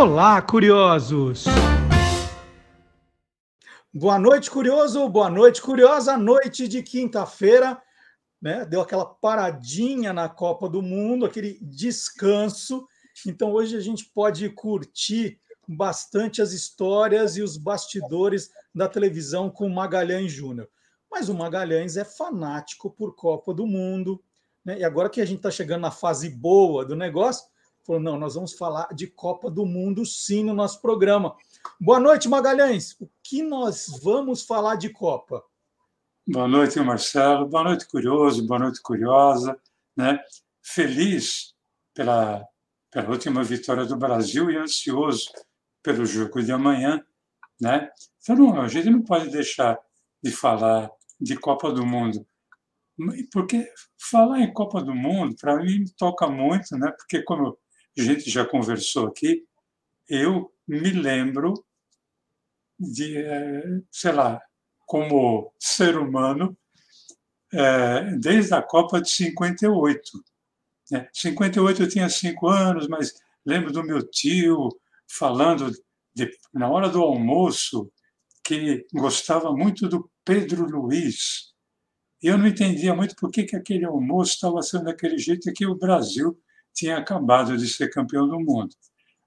Olá, curiosos! Boa noite, curioso! Boa noite, curiosa! Noite de quinta-feira, né? Deu aquela paradinha na Copa do Mundo, aquele descanso. Então, hoje a gente pode curtir bastante as histórias e os bastidores da televisão com Magalhães Júnior. Mas o Magalhães é fanático por Copa do Mundo. Né? E agora que a gente está chegando na fase boa do negócio, falou: não, nós vamos falar de Copa do Mundo sim no nosso programa. Boa noite, Magalhães. O que nós vamos falar de Copa? Boa noite, Marcelo. Boa noite, curioso. Boa noite, curiosa. Né? Feliz pela, pela última vitória do Brasil e ansioso pelo jogo de amanhã. Né? Então, não, a gente não pode deixar de falar de Copa do Mundo. Porque falar em Copa do Mundo, para mim, toca muito, né? porque, como a gente já conversou aqui, eu me lembro de, eh, sei lá, como ser humano, eh, desde a Copa de 58. Né? 58 eu tinha cinco anos, mas lembro do meu tio falando de, na hora do almoço que gostava muito do Pedro Luiz. Eu não entendia muito por que, que aquele almoço estava sendo daquele jeito que o Brasil tinha acabado de ser campeão do mundo.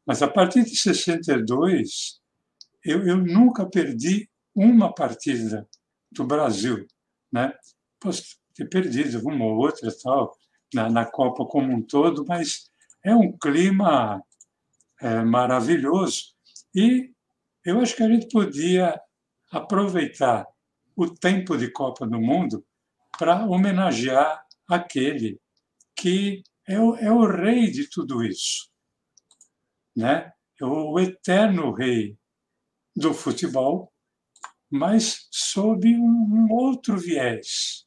Mas a partir de 62, eu, eu nunca perdi uma partida do Brasil. Né? Posso ter perdido uma ou outra tal, na, na Copa como um todo, mas é um clima é, maravilhoso. E eu acho que a gente podia aproveitar o tempo de Copa do Mundo para homenagear aquele que é o, é o rei de tudo isso, né? É o eterno rei do futebol, mas sob um, um outro viés.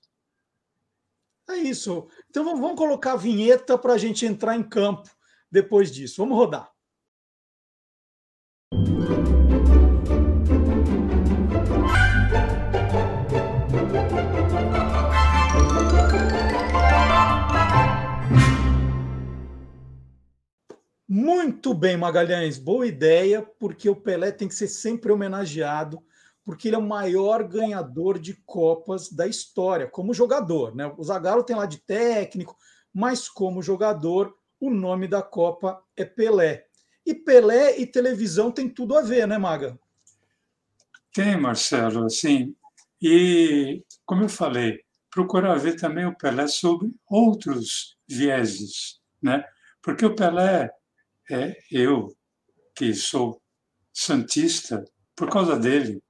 É isso. Então vamos colocar a vinheta para a gente entrar em campo depois disso. Vamos rodar. Muito bem, Magalhães, boa ideia, porque o Pelé tem que ser sempre homenageado, porque ele é o maior ganhador de Copas da história, como jogador. Né? O Zagallo tem lá de técnico, mas como jogador, o nome da Copa é Pelé. E Pelé e televisão tem tudo a ver, né, Maga? Tem, Marcelo, assim. E, como eu falei, procurar ver também o Pelé sob outros vieses, né? Porque o Pelé é eu, que sou santista, por causa dele,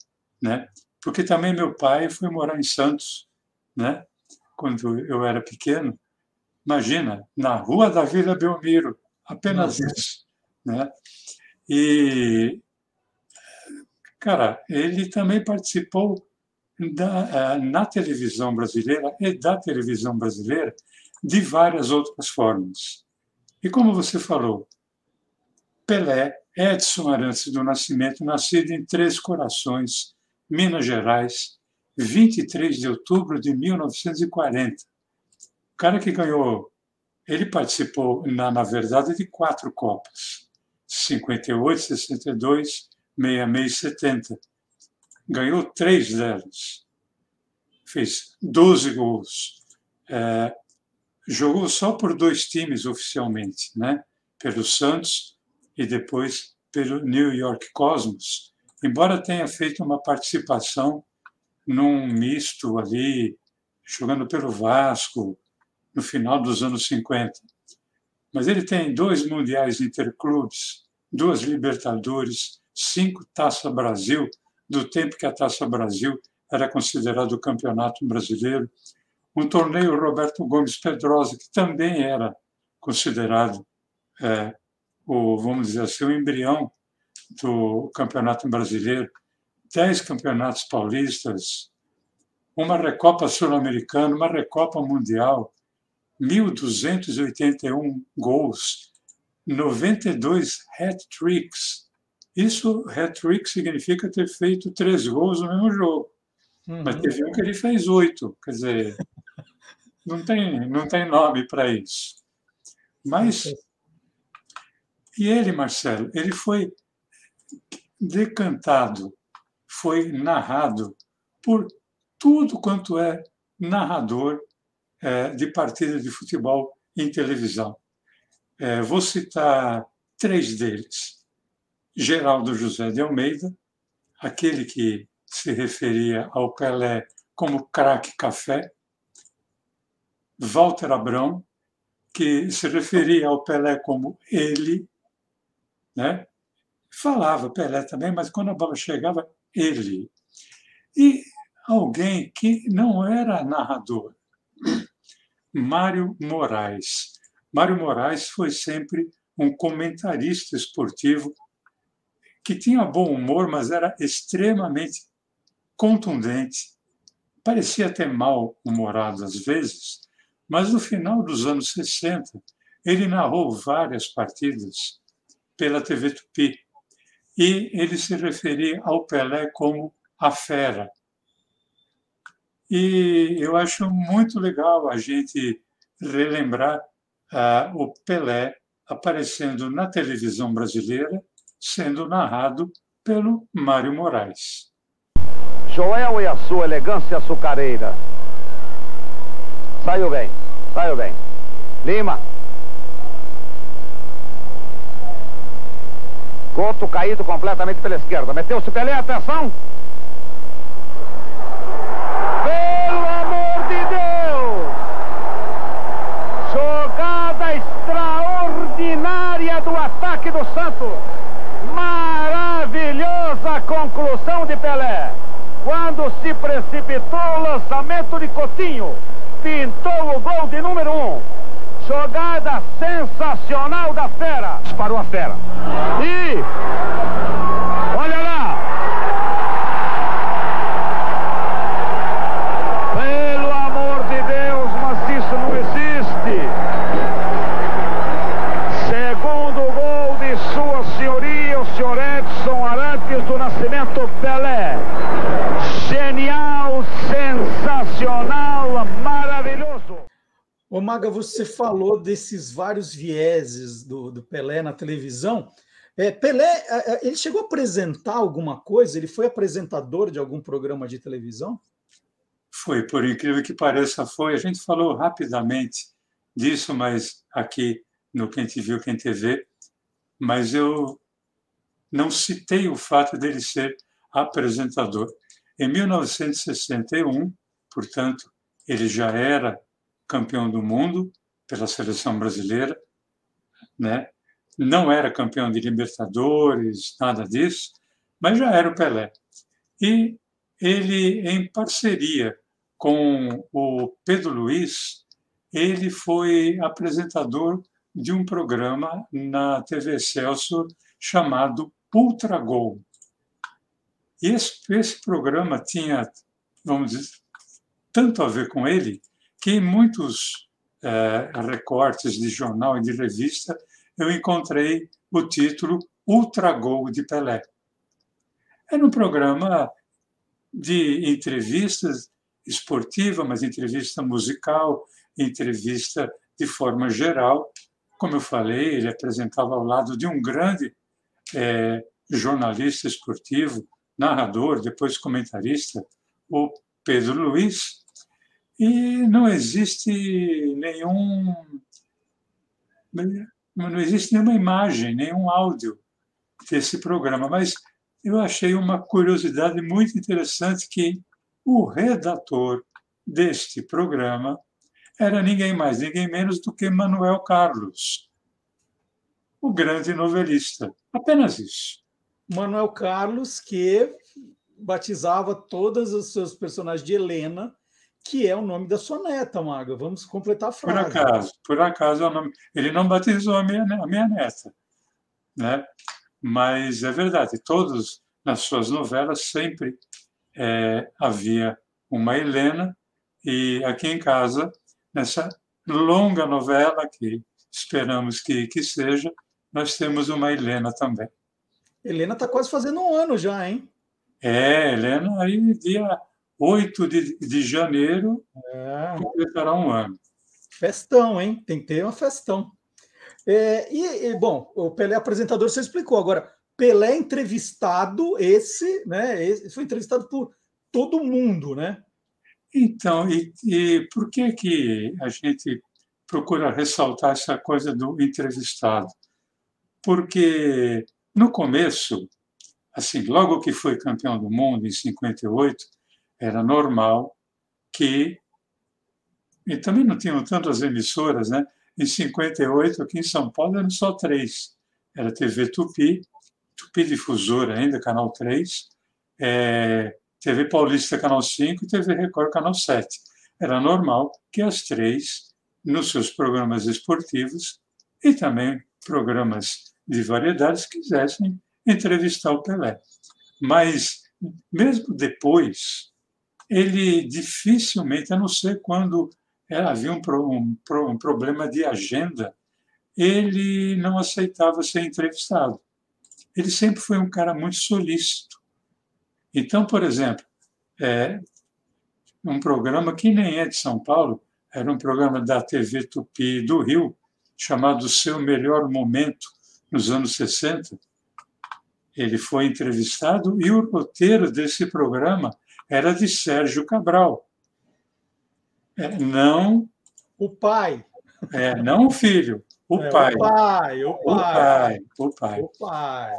né? Porque também meu pai foi morar em Santos, né? Quando eu era pequeno. Imagina, na rua da Vila Belmiro, apenas Nossa. isso, né? E cara, ele também participou da, eh, na televisão brasileira e da televisão brasileira de várias outras formas. E como você falou, Pelé, Edson Arantes do Nascimento, nascido em Três Corações, Minas Gerais, 23 de outubro de 1940. O cara que ganhou, ele participou, na, na verdade, de quatro Copas: 58, 62, 66 e 70. Ganhou três delas. Fez 12 gols. É, jogou só por dois times oficialmente, né? pelo Santos e depois pelo New York Cosmos, embora tenha feito uma participação num misto ali, jogando pelo Vasco, no final dos anos 50. Mas ele tem dois mundiais interclubes, duas Libertadores, cinco Taça Brasil, do tempo que a Taça Brasil era considerado o campeonato brasileiro, um torneio Roberto Gomes Pedrosa, que também era considerado é, o, vamos dizer assim, o embrião do Campeonato Brasileiro, dez campeonatos paulistas, uma Recopa Sul-Americana, uma Recopa Mundial, 1.281 gols, 92 hat-tricks. Isso, hat-trick, significa ter feito três gols no mesmo jogo. Uhum. Mas teve um que ele fez oito. Quer dizer, não tem, não tem nome para isso. Mas E ele, Marcelo, ele foi decantado, foi narrado por tudo quanto é narrador é, de partida de futebol em televisão. É, vou citar três deles. Geraldo José de Almeida, aquele que se referia ao Pelé como craque café. Walter Abrão, que se referia ao Pelé como ele, né? falava Pelé também, mas quando a bola chegava, ele. E alguém que não era narrador, Mário Moraes. Mário Moraes foi sempre um comentarista esportivo que tinha bom humor, mas era extremamente contundente. Parecia até mal-humorado às vezes, mas no final dos anos 60 ele narrou várias partidas pela TV Tupi e ele se referia ao Pelé como a fera. E eu acho muito legal a gente relembrar uh, o Pelé aparecendo na televisão brasileira, sendo narrado pelo Mário Moraes. Joel e a sua elegância açucareira. Saiu bem, saiu bem. Lima. Couto caído completamente pela esquerda. Meteu-se Pelé, atenção. Pelo amor de Deus! Jogada extraordinária do ataque do Santos. Maravilhosa conclusão de Pelé. Quando se precipitou o lançamento de Cotinho, pintou o gol de número um. Jogada sensacional da fera. Parou a fera. E. Ô Maga, você falou desses vários vieses do, do Pelé na televisão. É, Pelé, é, é, ele chegou a apresentar alguma coisa? Ele foi apresentador de algum programa de televisão? Foi, por incrível que pareça, foi. A gente falou rapidamente disso, mas aqui no Quem Te Viu, Quem TV, mas eu não citei o fato dele ser apresentador. Em 1961, portanto, ele já era campeão do mundo pela seleção brasileira, né? Não era campeão de Libertadores, nada disso, mas já era o Pelé. E ele, em parceria com o Pedro Luiz, ele foi apresentador de um programa na TV Celso chamado Ultra Gol. Esse, esse programa tinha, vamos dizer, tanto a ver com ele, que muitos é, recortes de jornal e de revista eu encontrei o título Ultra Gol de Pelé. Era um programa de entrevistas esportiva, mas entrevista musical, entrevista de forma geral. Como eu falei, ele apresentava ao lado de um grande é, jornalista esportivo, narrador, depois comentarista, o Pedro Luiz, e não existe nenhum. Não existe nenhuma imagem, nenhum áudio desse programa, mas eu achei uma curiosidade muito interessante que o redator deste programa era ninguém mais, ninguém menos do que Manuel Carlos, o grande novelista. Apenas isso. Manuel Carlos, que batizava todos os seus personagens de Helena que é o nome da sua neta, Maga. Vamos completar a frase. Por acaso, por acaso é o nome. Ele não batizou a minha, a minha neta, né? Mas é verdade, todos nas suas novelas sempre é, havia uma Helena e aqui em casa nessa longa novela que esperamos que, que seja, nós temos uma Helena também. Helena está quase fazendo um ano já, hein? É, Helena aí dia 8 de, de janeiro, é. completará um ano. Festão, hein? Tem que ter uma festão. É, e, e, bom, o Pelé apresentador você explicou. Agora, Pelé entrevistado, esse, né? Esse foi entrevistado por todo mundo, né? Então, e, e por que que a gente procura ressaltar essa coisa do entrevistado? Porque no começo, assim, logo que foi campeão do mundo em 58, era normal que e também não tinham tantas emissoras, né? Em 58, aqui em São Paulo, eram só três. Era TV Tupi, Tupi Difusora ainda, Canal 3, é, TV Paulista, Canal 5 e TV Record, Canal 7. Era normal que as três, nos seus programas esportivos e também programas de variedades, quisessem entrevistar o Pelé. Mas, mesmo depois, ele dificilmente, a não ser quando havia um, um, um problema de agenda, ele não aceitava ser entrevistado. Ele sempre foi um cara muito solícito. Então, por exemplo, é, um programa que nem é de São Paulo, era um programa da TV Tupi do Rio, chamado Seu Melhor Momento, nos anos 60. Ele foi entrevistado e o roteiro desse programa era de Sérgio Cabral. É, não. O pai. É, não o filho, o é, pai. O pai, o pai. O pai, o pai. O pai.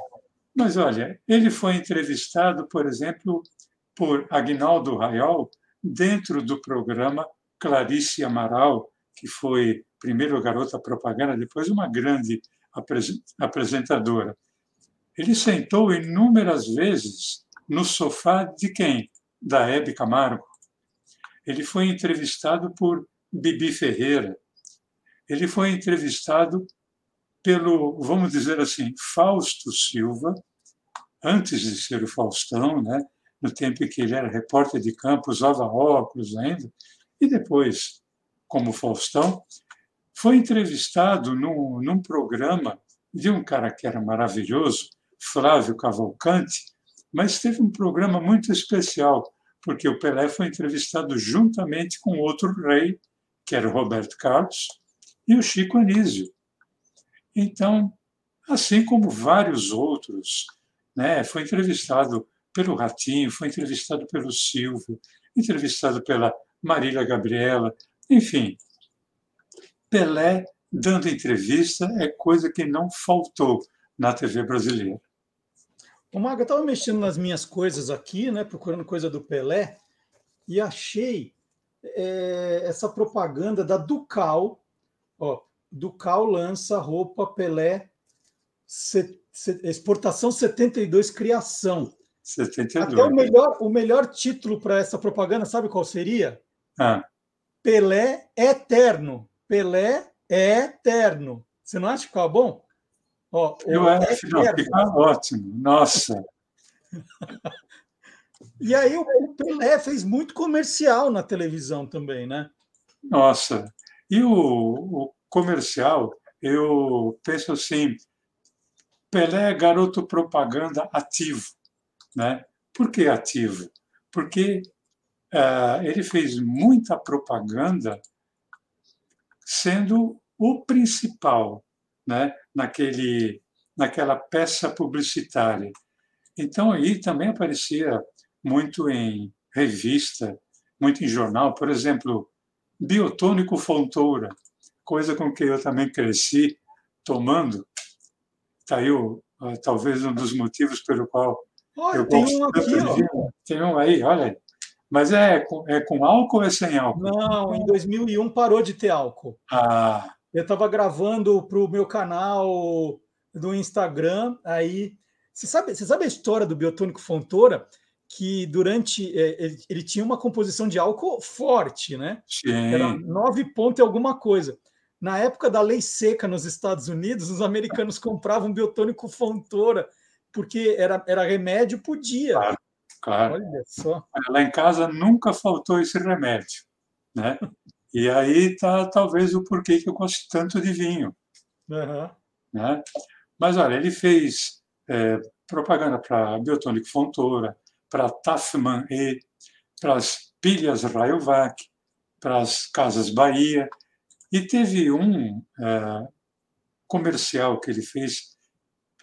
Mas olha, ele foi entrevistado, por exemplo, por Agnaldo Raiol, dentro do programa Clarice Amaral, que foi primeiro garota propaganda, depois uma grande apresentadora. Ele sentou inúmeras vezes no sofá de quem? Da Hebe Camargo. Ele foi entrevistado por Bibi Ferreira. Ele foi entrevistado pelo, vamos dizer assim, Fausto Silva, antes de ser o Faustão, né? no tempo em que ele era repórter de campo, usava óculos ainda, e depois, como Faustão, foi entrevistado num, num programa de um cara que era maravilhoso, Flávio Cavalcante, mas teve um programa muito especial, porque o Pelé foi entrevistado juntamente com outro rei, que era o Roberto Carlos, e o Chico Anísio. Então, assim como vários outros, né, foi entrevistado pelo Ratinho, foi entrevistado pelo Silvio, entrevistado pela Marília Gabriela, enfim. Pelé dando entrevista é coisa que não faltou na TV brasileira. O Maga, eu estava mexendo nas minhas coisas aqui, né, procurando coisa do Pelé, e achei é, essa propaganda da Ducal. Ó, Ducal lança roupa Pelé se, se, exportação 72 criação. 72. Até o melhor, o melhor título para essa propaganda, sabe qual seria? Ah. Pelé eterno. Pelé é eterno. Você não acha que ficava bom? Ó, Eu acho, que fica ótimo. Nossa. e aí o Pelé fez muito comercial na televisão também, né? Nossa. E o, o comercial, eu penso assim, Pelé é garoto propaganda ativo. Né? Por que ativo? Porque uh, ele fez muita propaganda sendo o principal né? Naquele, naquela peça publicitária. Então, aí também aparecia muito em revista, muito em jornal, por exemplo, Biotônico Fontoura, coisa com que eu também cresci tomando. Está aí o, talvez um dos motivos pelo qual Olha, eu tem um aqui, ó. Tem um aí, olha. Mas é com, é com álcool ou é sem álcool? Não, em 2001 parou de ter álcool. Ah. Eu estava gravando para o meu canal do Instagram, aí... Você sabe, você sabe a história do Biotônico Fontoura? Que durante... É, ele, ele tinha uma composição de álcool forte, né? Sim. Era nove pontos e alguma coisa. Na época da lei seca nos Estados Unidos, os americanos compravam biotônico Fontoura porque era, era remédio por dia. Claro, claro. Olha só. Lá em casa nunca faltou esse remédio. Né? E aí está talvez o porquê que eu gosto tanto de vinho. Uhum. Né? Mas olha, ele fez é, propaganda para Biotônico Fontoura, para Tafman E, para as pilhas Rayovac, para as Casas Bahia, e teve um, é, comercial que ele fez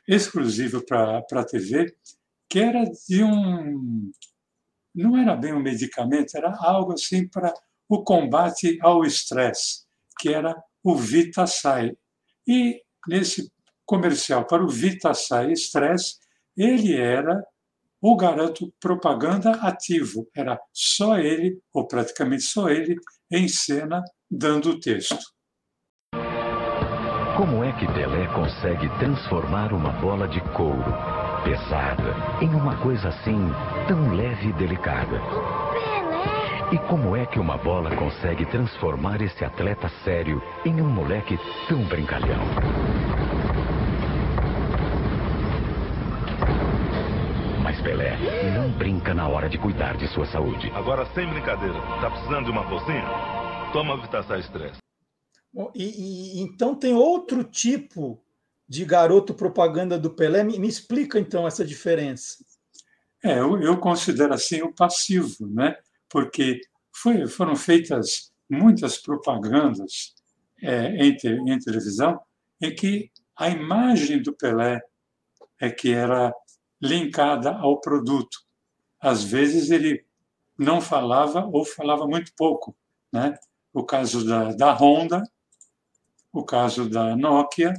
exclusivo para a TV, que era de um. Não era bem um medicamento, era algo assim para o combate ao estresse, que era o VitaSai. E nesse comercial para o VitaSai Stress, ele era o garoto propaganda ativo. Era só ele, ou praticamente só ele, em cena, dando o texto. Como é que Pelé consegue transformar uma bola de couro, pesada, em uma coisa assim, tão leve e delicada? E como é que uma bola consegue transformar esse atleta sério em um moleque tão brincalhão? Mas Pelé não brinca na hora de cuidar de sua saúde. Agora, sem brincadeira, tá precisando de uma forcinha? Toma Vitaçar Estresse. E, e, então tem outro tipo de garoto propaganda do Pelé. Me, me explica então essa diferença. É, eu, eu, considero assim o passivo, né? Porque foi, foram feitas muitas propagandas é, em, em televisão em que a imagem do Pelé é que era linkada ao produto. Às vezes ele não falava ou falava muito pouco, né? O caso da, da Honda o caso da Nokia,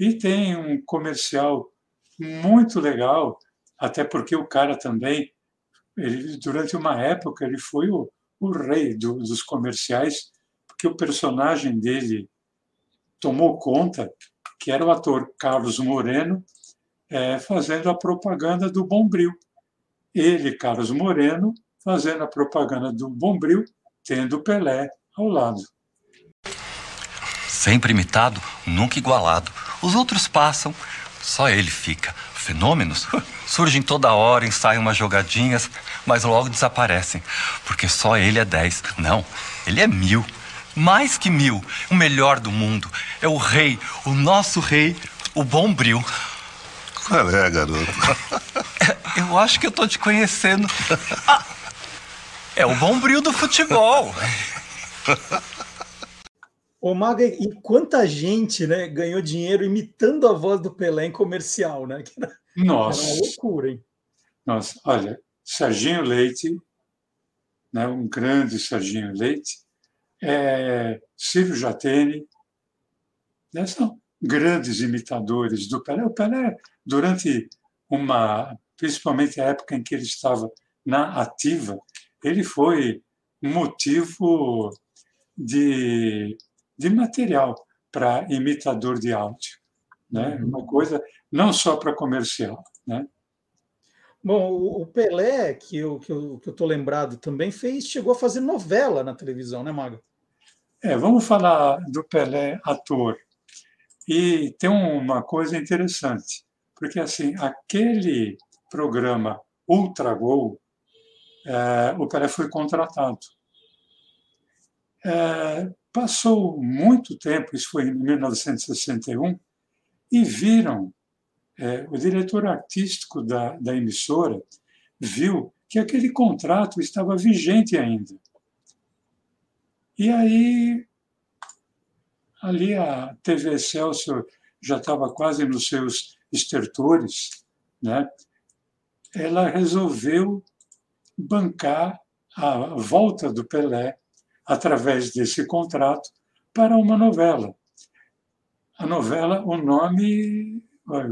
e tem um comercial muito legal, até porque o cara também, ele, durante uma época, ele foi o, o rei do, dos comerciais, porque o personagem dele tomou conta, que era o ator Carlos Moreno, é, fazendo a propaganda do Bombril. Ele, Carlos Moreno, fazendo a propaganda do Bombril, tendo Pelé ao lado. Sempre imitado, nunca igualado. Os outros passam, só ele fica. Fenômenos surgem toda hora, ensaiam umas jogadinhas, mas logo desaparecem. Porque só ele é dez. Não, ele é mil. Mais que mil. O melhor do mundo. É o rei, o nosso rei, o bom bril. Qual é, garoto? É, eu acho que eu tô te conhecendo. Ah, é o bom bril do futebol. Ô, Maga, e quanta gente né, ganhou dinheiro imitando a voz do Pelé em comercial, né? Era, Nossa. Era uma loucura, hein? Nossa, olha, Serginho Leite, né, um grande Serginho Leite, é, Silvio Jatene, né, são grandes imitadores do Pelé. O Pelé, durante uma, principalmente a época em que ele estava na ativa, ele foi motivo de de material para imitador de áudio. Né? Uhum. Uma coisa não só para comercial. Né? Bom, o Pelé, que eu estou que eu, que eu lembrado também, fez, chegou a fazer novela na televisão, né, Maga? É, vamos falar do Pelé ator. E tem uma coisa interessante, porque assim, aquele programa Ultra Gol, é, o Pelé foi contratado. É, Passou muito tempo, isso foi em 1961, e viram, é, o diretor artístico da, da emissora viu que aquele contrato estava vigente ainda. E aí, ali a TV Excelsior já estava quase nos seus estertores, né? ela resolveu bancar a volta do Pelé através desse contrato, para uma novela. A novela, o nome,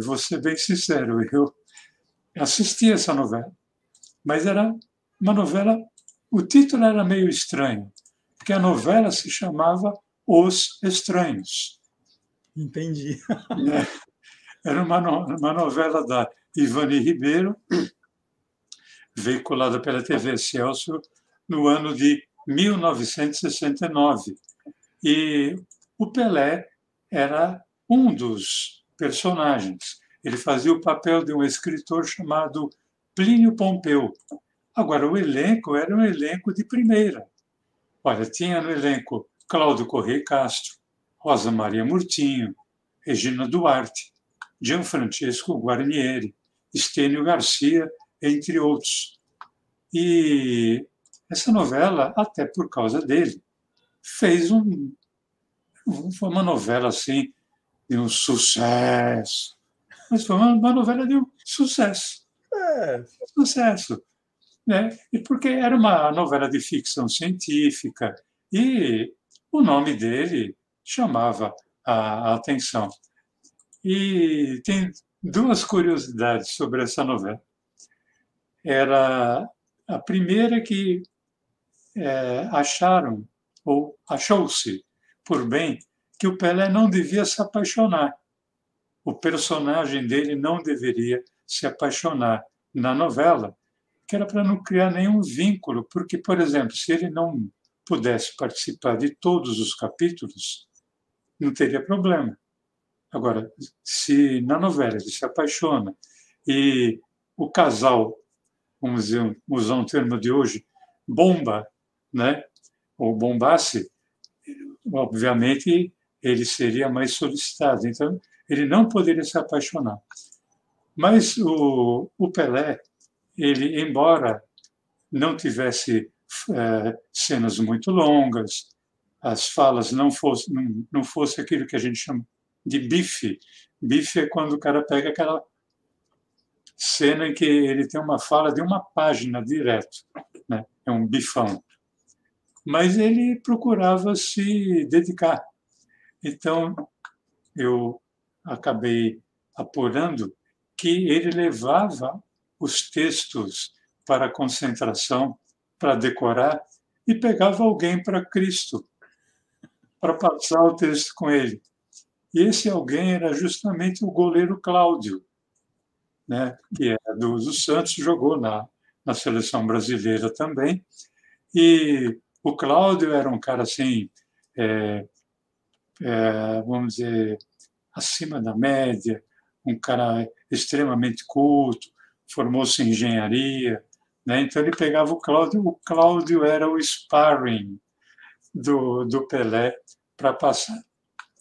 vou ser bem sincero, eu assisti essa novela, mas era uma novela, o título era meio estranho, porque a novela se chamava Os Estranhos. Entendi. É, era uma, uma novela da Ivani Ribeiro, veiculada pela TV Celso no ano de 1969. E o Pelé era um dos personagens. Ele fazia o papel de um escritor chamado Plínio Pompeu. Agora, o elenco era um elenco de primeira. Olha, tinha no elenco Cláudio Correia Castro, Rosa Maria Murtinho, Regina Duarte, Gianfrancesco Guarnieri, Estênio Garcia, entre outros. E essa novela, até por causa dele, fez um. Foi uma novela assim, de um sucesso. Mas foi uma, uma novela de um sucesso. É. Sucesso. Né? E porque era uma novela de ficção científica e o nome dele chamava a, a atenção. E tem duas curiosidades sobre essa novela. Era a primeira que é, acharam, ou achou-se por bem, que o Pelé não devia se apaixonar. O personagem dele não deveria se apaixonar na novela, que era para não criar nenhum vínculo, porque, por exemplo, se ele não pudesse participar de todos os capítulos, não teria problema. Agora, se na novela ele se apaixona e o casal, vamos dizer, usar um termo de hoje, bomba, né? ou bombasse, obviamente ele seria mais solicitado. Então, ele não poderia se apaixonar. Mas o, o Pelé, ele, embora não tivesse é, cenas muito longas, as falas não fosse, não, não fosse aquilo que a gente chama de bife. Bife é quando o cara pega aquela cena em que ele tem uma fala de uma página direto, né? é um bifão. Mas ele procurava se dedicar. Então, eu acabei apurando que ele levava os textos para concentração, para decorar, e pegava alguém para Cristo, para passar o texto com ele. E esse alguém era justamente o goleiro Cláudio, né, que é do, do Santos, jogou na, na seleção brasileira também. E o Cláudio era um cara assim, é, é, vamos dizer, acima da média, um cara extremamente culto, formou-se em engenharia, né? então ele pegava o Cláudio, o Cláudio era o sparring do, do Pelé para passar,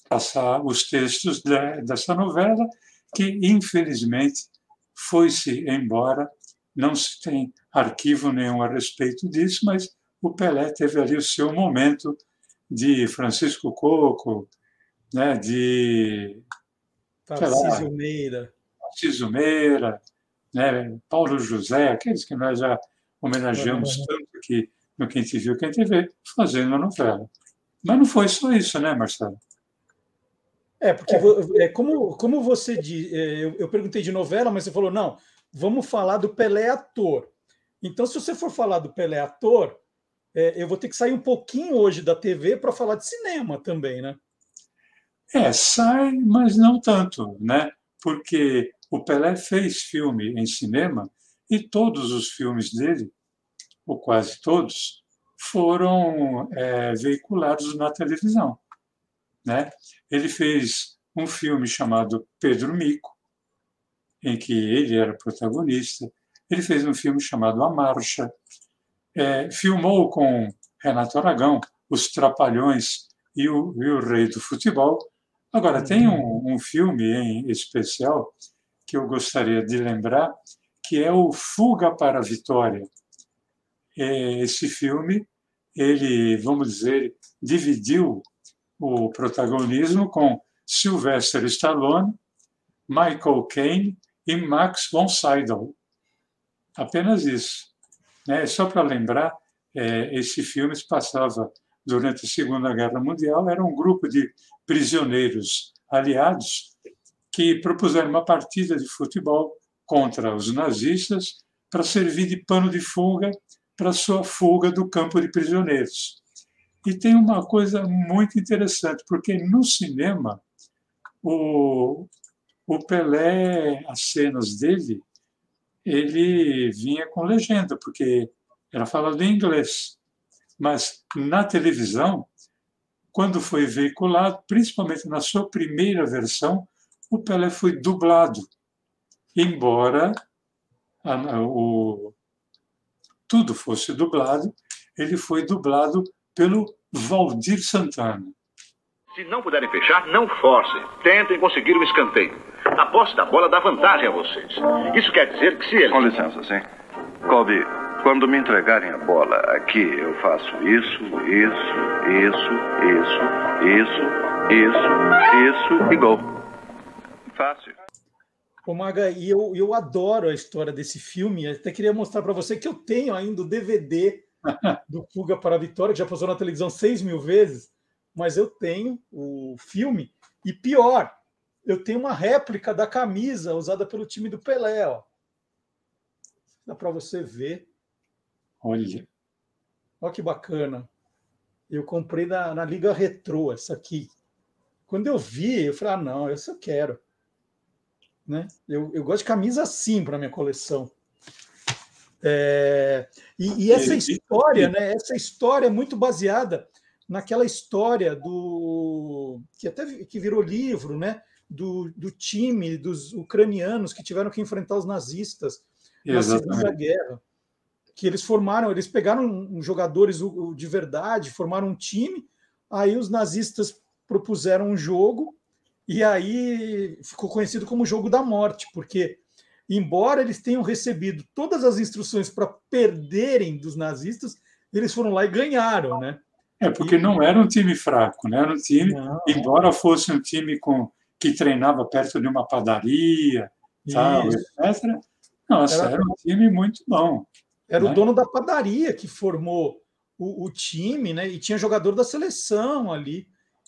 passar os textos de, dessa novela, que infelizmente foi-se embora, não se tem arquivo nenhum a respeito disso, mas o Pelé teve ali o seu momento de Francisco Coco, né, de Tarcísio Meira. Tarcísio Meira, né, Paulo José, aqueles que nós já homenageamos uhum. tanto aqui no Quem Te Viu, Quem Te Vê, fazendo a novela. Mas não foi só isso, né, Marcelo? É, porque é, como, como você diz, é, eu, eu perguntei de novela, mas você falou, não, vamos falar do Pelé ator. Então, se você for falar do Pelé ator, é, eu vou ter que sair um pouquinho hoje da TV para falar de cinema também, né? É, sai, mas não tanto, né? Porque o Pelé fez filme em cinema e todos os filmes dele, ou quase todos, foram é, veiculados na televisão. Né? Ele fez um filme chamado Pedro Mico, em que ele era protagonista. Ele fez um filme chamado A Marcha. É, filmou com Renato Aragão Os Trapalhões e o, e o Rei do Futebol. Agora, tem um, um filme em especial que eu gostaria de lembrar, que é o Fuga para a Vitória. É, esse filme, ele, vamos dizer, dividiu o protagonismo com Sylvester Stallone, Michael Caine e Max von Sydow. Apenas isso. Né? Só para lembrar, é, esse filme se passava durante a Segunda Guerra Mundial, era um grupo de prisioneiros aliados que propuseram uma partida de futebol contra os nazistas para servir de pano de fuga para sua fuga do campo de prisioneiros. E tem uma coisa muito interessante, porque no cinema, o, o Pelé, as cenas dele, ele vinha com legenda, porque era falado em inglês. Mas na televisão, quando foi veiculado, principalmente na sua primeira versão, o Pelé foi dublado, embora a, o, tudo fosse dublado, ele foi dublado pelo Valdir Santana. Se não puderem fechar, não forcem. Tentem conseguir um escanteio. A posse da bola dá vantagem a vocês. Isso quer dizer que se eles. Com licença, sim. Colby, Quando me entregarem a bola aqui, eu faço isso, isso, isso, isso, isso, isso, isso e gol. Fácil. Ô Maga, e eu, eu adoro a história desse filme. Até queria mostrar para você que eu tenho ainda o DVD do Fuga para a Vitória, que já passou na televisão seis mil vezes, mas eu tenho o filme. E pior, eu tenho uma réplica da camisa usada pelo time do Pelé. Ó. Dá para você ver. Olha. Olha que bacana. Eu comprei na, na Liga Retrô, essa aqui. Quando eu vi, eu falei: ah, não, essa eu quero. Né? Eu, eu gosto de camisa assim para minha coleção. É, e, e, essa história, né? Essa história é muito baseada naquela história do que até que virou livro, né? Do, do time dos ucranianos que tiveram que enfrentar os nazistas Exatamente. na Segunda Guerra. Que eles formaram, eles pegaram jogadores de verdade, formaram um time, aí os nazistas propuseram um jogo e aí ficou conhecido como jogo da morte, porque embora eles tenham recebido todas as instruções para perderem dos nazistas, eles foram lá e ganharam, né? É, porque e... não era um time fraco, né? Era um time, não. embora fosse um time com que treinava perto de uma padaria, tal, etc. Nossa, era... era... um time muito bom. Era né? o dono da padaria que formou o, o time, né? E tinha jogador da seleção ali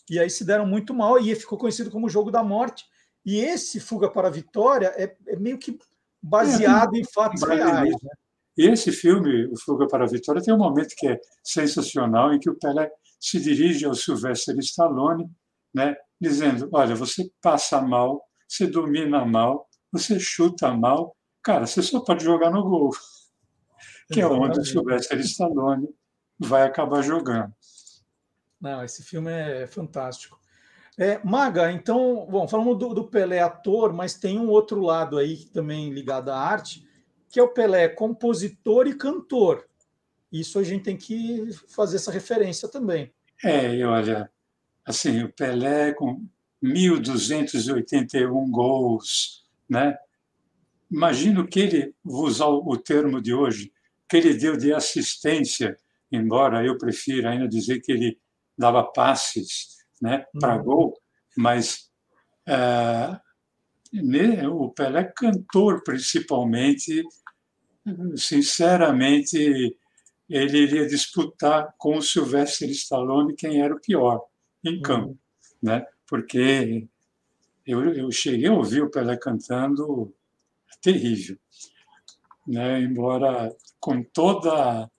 e aí se deram muito mal e ficou conhecido como o jogo da morte. E esse Fuga para a Vitória é, é meio que baseado é, em fatos reais. Né? E esse filme, o Fuga para a Vitória, tem um momento que é sensacional em que o Pelé se dirige ao Sylvester Stallone, né, dizendo: Olha, você passa mal, você domina mal, você chuta mal, cara, você só pode jogar no gol. Que é onde o Sylvester Stallone vai acabar jogando. Não, esse filme é fantástico. É, Maga, então, bom, falamos do, do, Pelé ator, mas tem um outro lado aí também ligado à arte, que é o Pelé compositor e cantor. Isso a gente tem que fazer essa referência também. É, e olha, assim, o Pelé com 1.281 gols, né? Imagino que ele, vou usar o termo de hoje, que ele deu de assistência, embora eu prefira ainda dizer que ele dava passes né, para uhum. gol, mas é, o Pelé cantor principalmente, sinceramente, ele iria disputar com o Sylvester Stallone quem era o pior em campo, uhum. né? Porque eu, eu cheguei a ouvir o Pelé cantando terrível, né? Embora com toda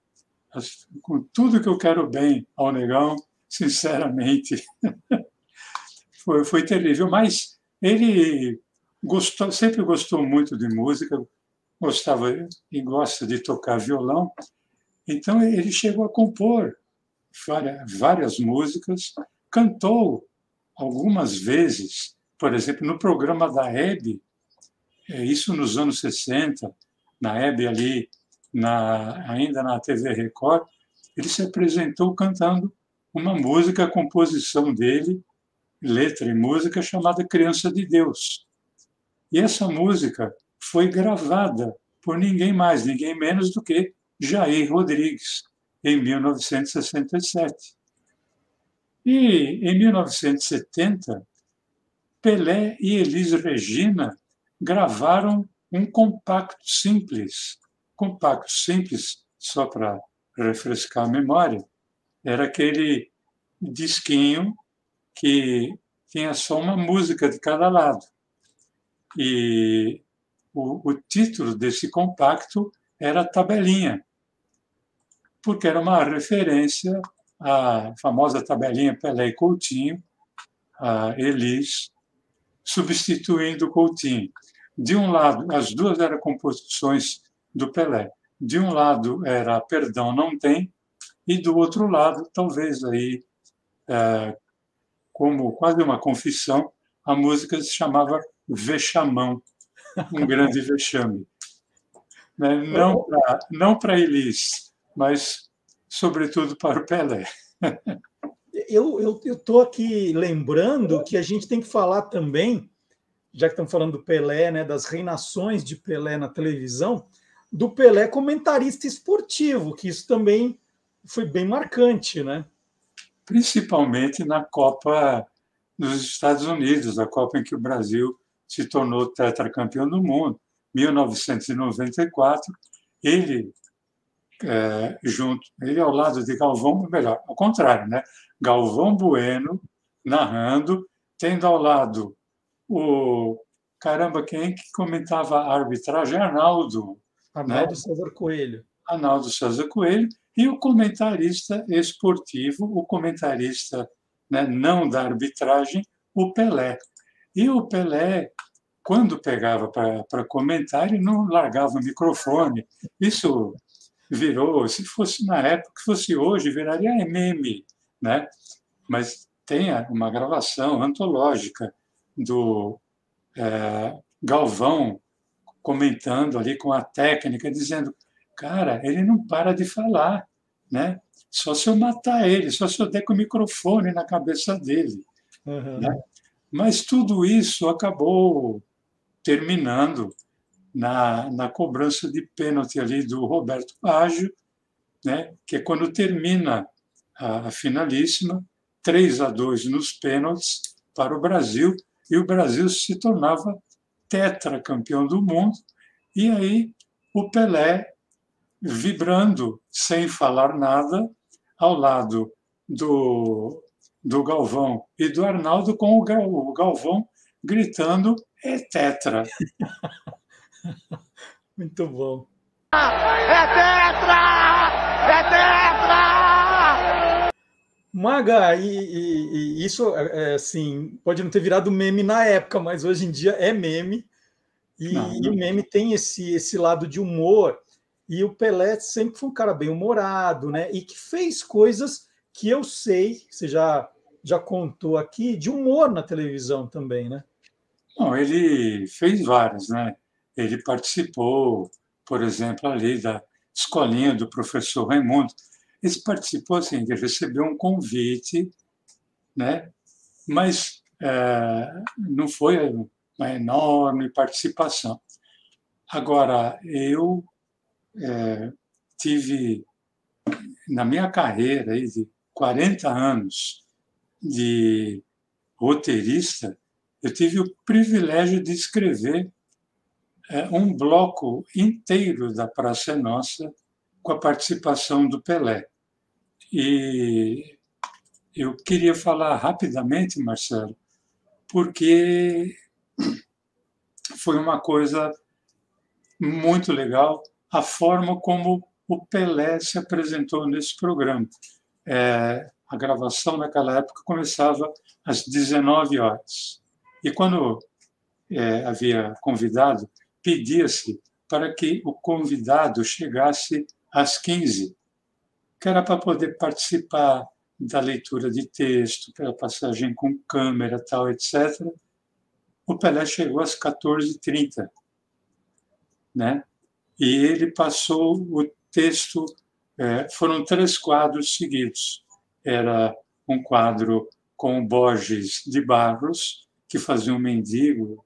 com tudo que eu quero bem ao negão, sinceramente. foi, foi terrível, mas ele gostou, sempre gostou muito de música, gostava e gosta de tocar violão, então ele chegou a compor várias, várias músicas, cantou algumas vezes, por exemplo, no programa da Hebe, é, isso nos anos 60, na Hebe ali, na, ainda na TV Record, ele se apresentou cantando uma música, composição dele, letra e música, chamada Criança de Deus. E essa música foi gravada por ninguém mais, ninguém menos do que Jair Rodrigues, em 1967. E em 1970, Pelé e Elis Regina gravaram um compacto simples. Compacto simples, só para refrescar a memória, era aquele disquinho que tinha só uma música de cada lado. E o, o título desse compacto era Tabelinha, porque era uma referência à famosa tabelinha Pelé e Coutinho, a Elis, substituindo Coutinho. De um lado, as duas eram composições do Pelé. De um lado era Perdão Não Tem, e do outro lado, talvez aí, é, como quase uma confissão, a música se chamava Vexamão, um grande vexame. Né? Não para não Elis, mas sobretudo para o Pelé. eu estou aqui lembrando que a gente tem que falar também, já que estamos falando do Pelé, né, das reinações de Pelé na televisão, do Pelé comentarista esportivo, que isso também foi bem marcante, né? Principalmente na Copa dos Estados Unidos, a Copa em que o Brasil se tornou tetracampeão do mundo, 1994. Ele é, junto, ele ao lado de Galvão, melhor, ao contrário, né? Galvão Bueno narrando, tendo ao lado o caramba, quem que comentava a arbitragem? Arnaldo. Arnaldo né? César Coelho. Arnaldo César Coelho e o comentarista esportivo, o comentarista né, não da arbitragem, o Pelé. E o Pelé, quando pegava para comentar, ele não largava o microfone. Isso virou, se fosse na época, se fosse hoje, viraria meme, né? Mas tem uma gravação antológica do é, Galvão comentando ali com a técnica, dizendo, cara, ele não para de falar, né? Só se eu matar ele, só se eu der com o microfone na cabeça dele. Uhum. Né? Mas tudo isso acabou terminando na, na cobrança de pênalti ali do Roberto Baggio, né, que é quando termina a, a finalíssima, 3 a 2 nos pênaltis para o Brasil, e o Brasil se tornava tetracampeão do mundo, e aí o Pelé vibrando sem falar nada ao lado do, do Galvão e do Arnaldo, com o Galvão gritando é tetra. Muito bom. É tetra! É tetra! Maga, e, e, e isso, é, assim, pode não ter virado meme na época, mas hoje em dia é meme. E, não, não. e, o meme tem esse, esse lado de humor. E o Pelé sempre foi um cara bem humorado, né? E que fez coisas que eu sei, você já, já contou aqui, de humor na televisão também, né? Não, ele fez várias, né? Ele participou, por exemplo, ali da escolinha do professor Raimundo. Ele participou, assim, ele recebeu um convite, né? mas é, não foi uma enorme participação. Agora, eu é, tive, na minha carreira aí de 40 anos de roteirista, eu tive o privilégio de escrever um bloco inteiro da Praça é Nossa com a participação do Pelé. E eu queria falar rapidamente, Marcelo, porque foi uma coisa muito legal a forma como o Pelé se apresentou nesse programa. É, a gravação naquela época começava às 19 horas. E quando é, havia convidado, pedia-se para que o convidado chegasse às 15, que era para poder participar da leitura de texto, pela passagem com câmera, tal, etc. O Pelé chegou às 14h30, né? E ele passou o texto, é, foram três quadros seguidos. Era um quadro com Borges de Barros, que fazia um mendigo,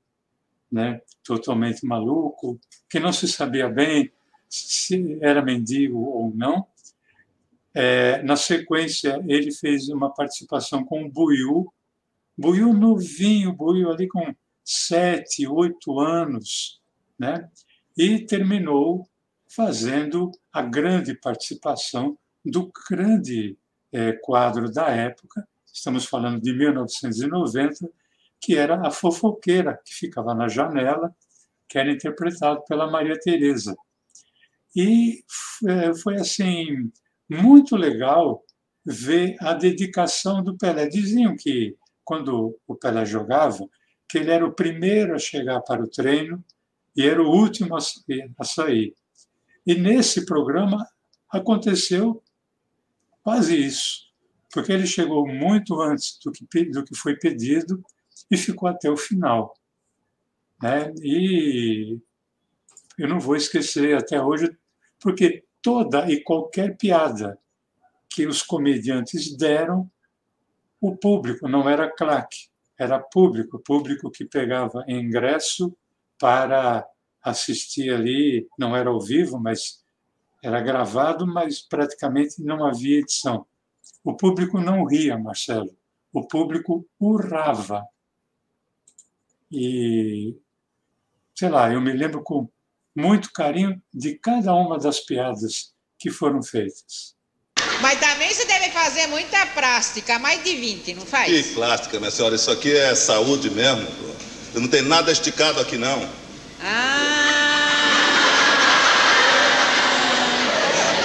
né, totalmente maluco, que não se sabia bem se era mendigo ou não. É, na sequência, ele fez uma participação com o Buiu, Buiu novinho, Buiu ali com sete, oito anos, né? e terminou fazendo a grande participação do grande é, quadro da época, estamos falando de 1990, que era a fofoqueira, que ficava na janela, que era interpretado pela Maria Tereza. E é, foi assim muito legal ver a dedicação do Pelé. Diziam que quando o Pelé jogava, que ele era o primeiro a chegar para o treino e era o último a sair. E nesse programa aconteceu quase isso, porque ele chegou muito antes do que, do que foi pedido e ficou até o final. Né? E eu não vou esquecer até hoje, porque toda e qualquer piada que os comediantes deram, o público não era claque, era público, público que pegava ingresso para assisti ali, não era ao vivo, mas era gravado, mas praticamente não havia edição. O público não ria, Marcelo. O público urrava. E, sei lá, eu me lembro com muito carinho de cada uma das piadas que foram feitas. Mas também você deve fazer muita plástica, mais de 20, não faz? Que plástica, minha senhora? Isso aqui é saúde mesmo. Eu não tem nada esticado aqui, não. Ah!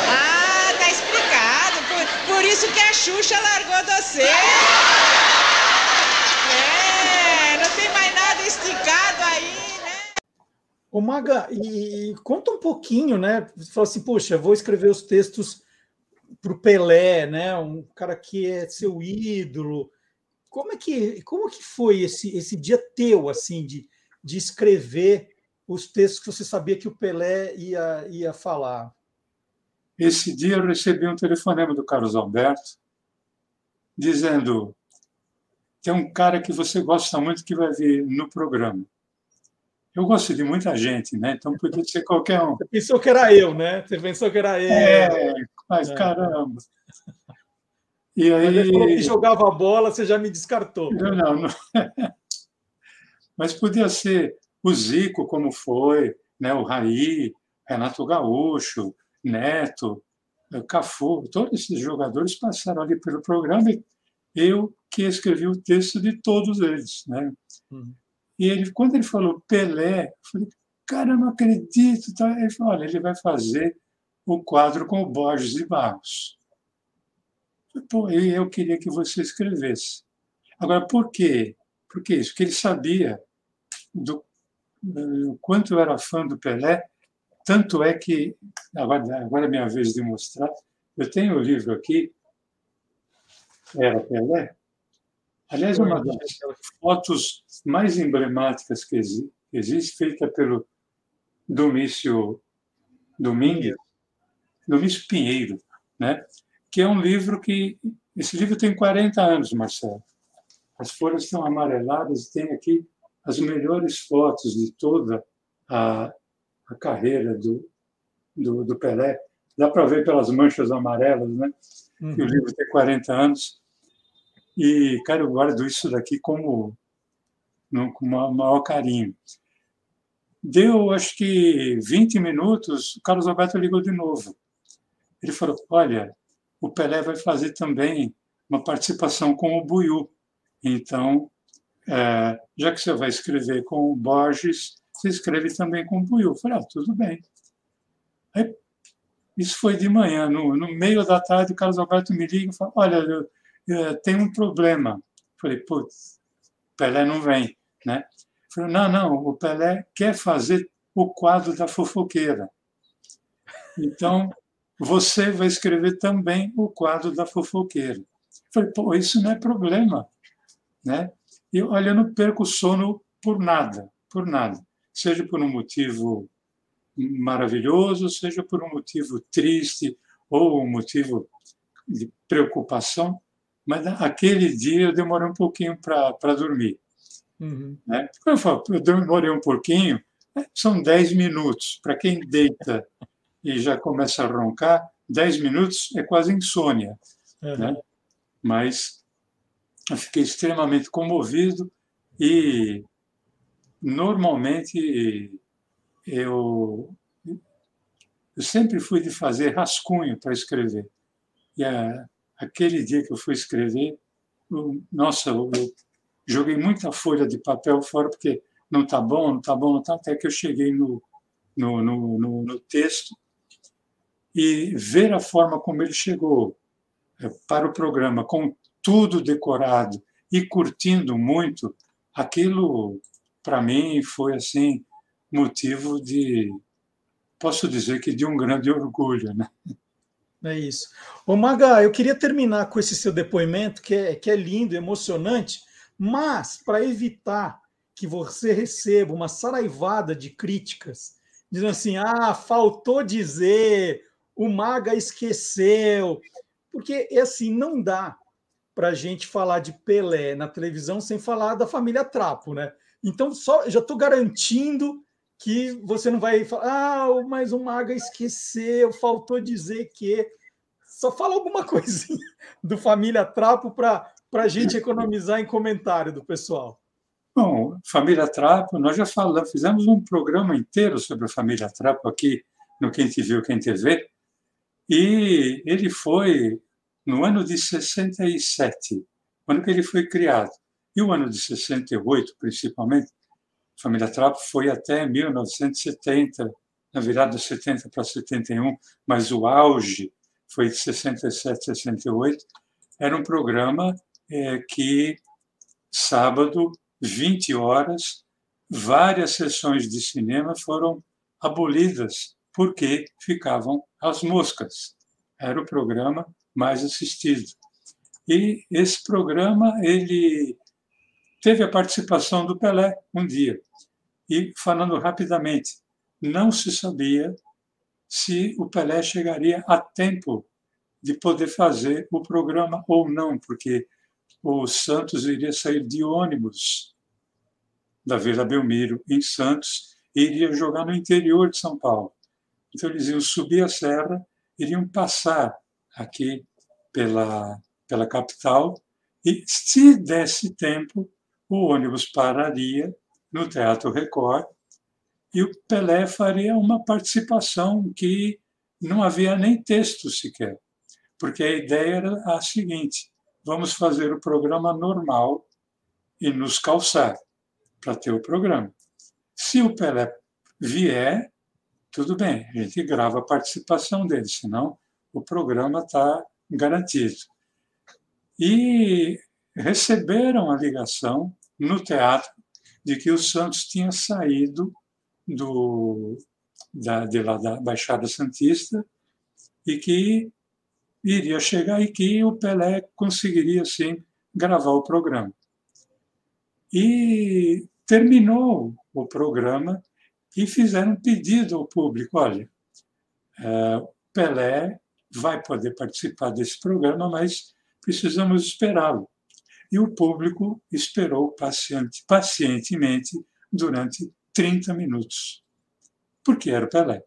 Ah, tá explicado. Por, por isso que a Xuxa largou você. É, não tem mais nada esticado aí, né? Ô Maga, e conta um pouquinho, né? Você falou assim, poxa, vou escrever os textos para o Pelé, né? Um cara que é seu ídolo. Como é que, como que foi esse, esse dia teu, assim, de, de escrever os textos que você sabia que o Pelé ia, ia falar? Esse dia eu recebi um telefonema do Carlos Alberto dizendo: tem um cara que você gosta muito que vai vir no programa. Eu gosto de muita gente, né? Então podia ser qualquer um. Você pensou que era eu, né? Você pensou que era eu. É, mas é. caramba. E aí. Mas falou que jogava bola, você já me descartou. Não, não. não. Mas podia ser o Zico, como foi, né? o Raí, Renato Gaúcho, Neto, Cafu, todos esses jogadores passaram ali pelo programa e eu que escrevi o texto de todos eles. Né? Uhum. E ele, quando ele falou Pelé, eu falei, cara, eu não acredito. Tá? Ele falou, olha, ele vai fazer o quadro com o Borges e Barros. Pô, eu queria que você escrevesse. Agora, por quê? Por que isso? Porque ele sabia do eh, quanto eu era fã do Pelé, tanto é que, agora, agora é minha vez de mostrar, eu tenho o livro aqui, Era Pelé, Aliás, uma das fotos mais emblemáticas que existe, feita pelo Domício Domingues, Domício Pinheiro, né? que é um livro que. Esse livro tem 40 anos, Marcelo. As folhas estão amareladas, tem aqui as melhores fotos de toda a, a carreira do, do, do, Pelé. Dá para ver pelas manchas amarelas, né? Uhum. Que o livro tem 40 anos. E, cara, eu guardo isso daqui como com o maior carinho. Deu, acho que 20 minutos, o Carlos Alberto ligou de novo. Ele falou: Olha, o Pelé vai fazer também uma participação com o Buiu. Então, é, já que você vai escrever com o Borges, você escreve também com o Buiu. Eu falei: ah, tudo bem. Aí, isso foi de manhã. No, no meio da tarde, o Carlos Alberto me liga e fala: Olha, eu, eh, tem um problema. Falei, putz, Pelé não vem, né? Falei, não, não, o Pelé quer fazer o quadro da fofoqueira. Então, você vai escrever também o quadro da fofoqueira. Falei, pô, isso não é problema, né? E olha, eu não perco sono por nada, por nada. Seja por um motivo maravilhoso, seja por um motivo triste ou um motivo de preocupação, mas aquele dia eu demorei um pouquinho para dormir. Uhum. Né? Eu falo, eu demorei um pouquinho, né? são 10 minutos. Para quem deita e já começa a roncar, 10 minutos é quase insônia. Uhum. Né? Mas eu fiquei extremamente comovido e normalmente eu, eu sempre fui de fazer rascunho para escrever. E a, aquele dia que eu fui escrever, nossa, eu, eu joguei muita folha de papel fora, porque não está bom, não está bom, não está, até que eu cheguei no, no, no, no, no texto e ver a forma como ele chegou é, para o programa, com tudo decorado e curtindo muito, aquilo para mim foi assim motivo de posso dizer que de um grande orgulho, né? É isso. Ô Maga, eu queria terminar com esse seu depoimento, que é, que é lindo, emocionante, mas para evitar que você receba uma saraivada de críticas, dizendo assim: ah, faltou dizer, o Maga esqueceu. Porque, é assim, não dá para a gente falar de Pelé na televisão sem falar da família Trapo, né? Então, só já estou garantindo que você não vai falar, ah, mas o Maga esqueceu, faltou dizer que. Só fala alguma coisinha do Família Trapo para a gente economizar em comentário do pessoal. Bom, Família Trapo, nós já falamos, fizemos um programa inteiro sobre a Família Trapo aqui no Quem Te Viu, Quem TV, e ele foi no ano de 67, ano que ele foi criado. E o ano de 68, principalmente, a família Trapo foi até 1970, na virada de 70 para 71, mas o auge foi de 67 a 68. Era um programa é, que, sábado, 20 horas, várias sessões de cinema foram abolidas porque ficavam as moscas. Era o programa mais assistido. E esse programa ele teve a participação do Pelé um dia. E, falando rapidamente, não se sabia se o Pelé chegaria a tempo de poder fazer o programa ou não, porque o Santos iria sair de ônibus da Vila Belmiro, em Santos, e iria jogar no interior de São Paulo. Então, eles iam subir a serra, iriam passar aqui pela, pela capital, e se desse tempo, o ônibus pararia no Teatro Record e o Pelé faria uma participação que não havia nem texto sequer, porque a ideia era a seguinte: vamos fazer o programa normal e nos calçar para ter o programa. Se o Pelé vier, tudo bem, a gente grava a participação dele, senão o programa está garantido. E receberam a ligação no teatro de que o Santos tinha saído do, da, de lá da Baixada Santista e que iria chegar e que o Pelé conseguiria, sim, gravar o programa. E terminou o programa e fizeram um pedido ao público: olha, é, Pelé vai poder participar desse programa, mas precisamos esperá-lo e o público esperou paciente, pacientemente durante 30 minutos, porque era o Pelé.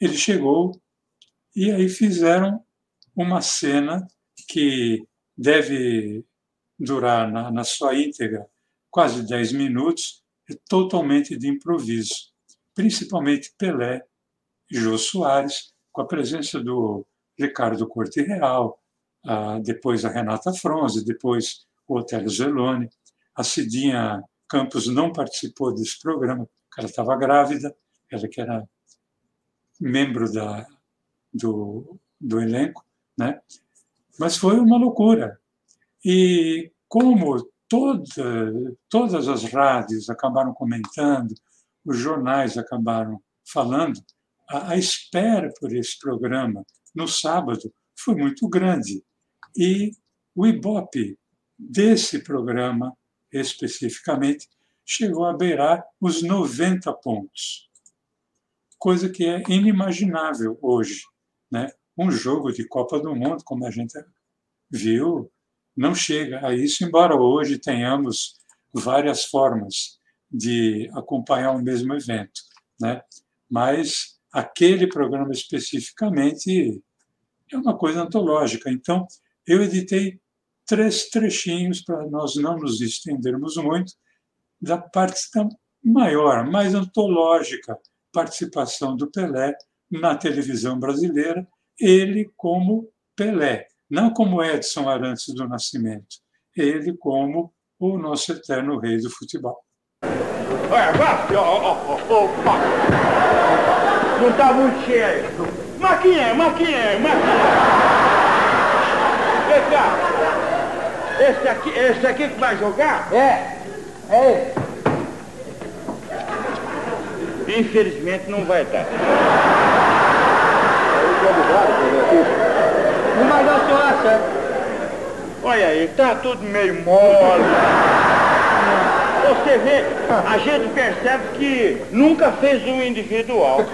Ele chegou e aí fizeram uma cena que deve durar na, na sua íntegra quase 10 minutos, é totalmente de improviso, principalmente Pelé e Jô Soares, com a presença do Ricardo Corte Real, depois a Renata Fronze, depois o Otélio Zeloni. A Cidinha Campos não participou desse programa, porque ela estava grávida, ela que era membro da, do, do elenco, né? mas foi uma loucura. E como toda, todas as rádios acabaram comentando, os jornais acabaram falando, a, a espera por esse programa no sábado foi muito grande. E o Ibope desse programa especificamente chegou a beirar os 90 pontos, coisa que é inimaginável hoje. Né? Um jogo de Copa do Mundo, como a gente viu, não chega a isso, embora hoje tenhamos várias formas de acompanhar o mesmo evento. Né? Mas aquele programa especificamente é uma coisa antológica. Então, eu editei três trechinhos para nós não nos estendermos muito da parte maior, mais antológica participação do Pelé na televisão brasileira, ele como Pelé, não como Edson Arantes do Nascimento, ele como o nosso eterno rei do futebol. Olha, Não está muito cheio. Maquinha, maquinha, maquinha. Cá. Esse aqui, esse aqui que vai jogar? É. É esse. Infelizmente não vai dar. Não vai dar, senhor, acha? Olha aí, tá tudo meio mole. Você vê, a gente percebe que nunca fez um individual.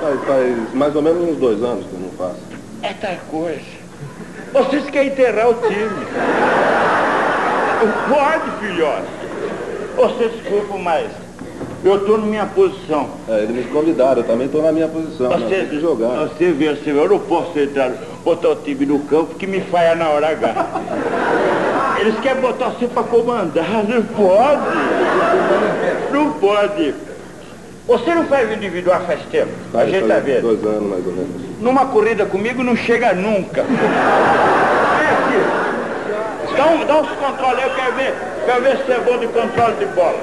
Faz, faz mais ou menos uns dois anos que eu não faço. É tal coisa. Vocês querem enterrar o time. Pode, filhote. Você desculpa, mas Eu estou na minha posição. É, eles me convidaram, eu também estou na minha posição. Você, que jogar. Você vê, você vê, eu não posso entrar, botar o time no campo que me falha na hora H. Eles querem botar você para comandar, não pode. Não pode. Você não faz individual faz tempo? Faz, a gente tá vendo. Dois anos mais ou menos. Numa corrida comigo não chega nunca. É aqui. Dá, um, dá uns controles, eu quero ver, quero ver se é bom de controle de bola.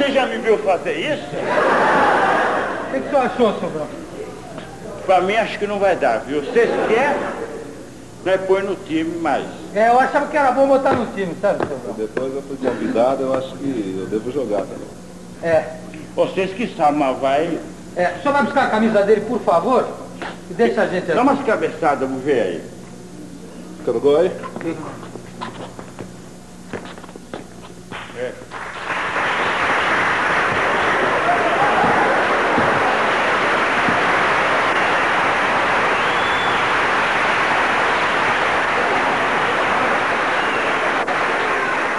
Você já me viu fazer isso? O que, que você achou, Sobrão? Pra mim acho que não vai dar, viu? Vocês querem, nós põe no time, mas. É, eu achava que era bom botar no time, sabe, Sobrão? Depois eu fui convidado, eu acho que eu devo jogar também. É. Vocês que sabem, mas vai. É, o senhor vai buscar a camisa dele, por favor? E deixa a gente Dá umas cabeçadas, vamos ver aí. Fica no gol aí? É.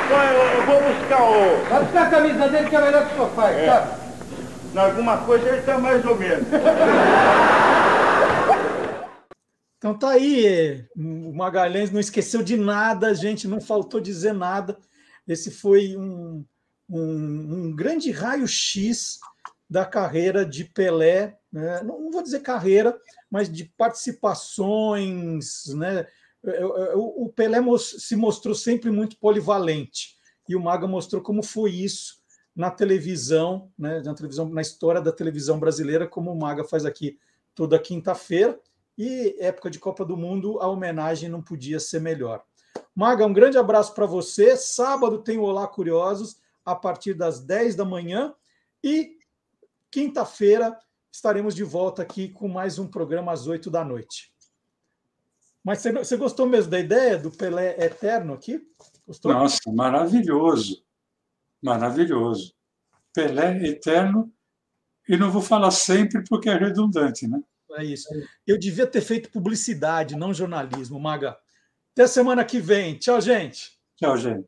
Então eu, eu vou buscar o. Vai buscar a camisa dele que é melhor que o senhor faz, É. sabe? Em alguma coisa ele está mais ou menos. Então tá aí, o Magalhães não esqueceu de nada, gente, não faltou dizer nada. Esse foi um, um, um grande raio-x da carreira de Pelé, né? não, não vou dizer carreira, mas de participações. Né? O, o Pelé se mostrou sempre muito polivalente, e o Maga mostrou como foi isso na televisão, né? na televisão, na história da televisão brasileira, como o Maga faz aqui toda quinta-feira. E época de Copa do Mundo, a homenagem não podia ser melhor. Maga, um grande abraço para você. Sábado tem o Olá Curiosos a partir das 10 da manhã e quinta-feira estaremos de volta aqui com mais um programa às 8 da noite. Mas você, gostou mesmo da ideia do Pelé eterno aqui? Gostou? Nossa, maravilhoso. Maravilhoso. Pelé eterno. E não vou falar sempre porque é redundante, né? É isso. Eu devia ter feito publicidade, não jornalismo, Maga. Até semana que vem. Tchau, gente. Tchau, gente.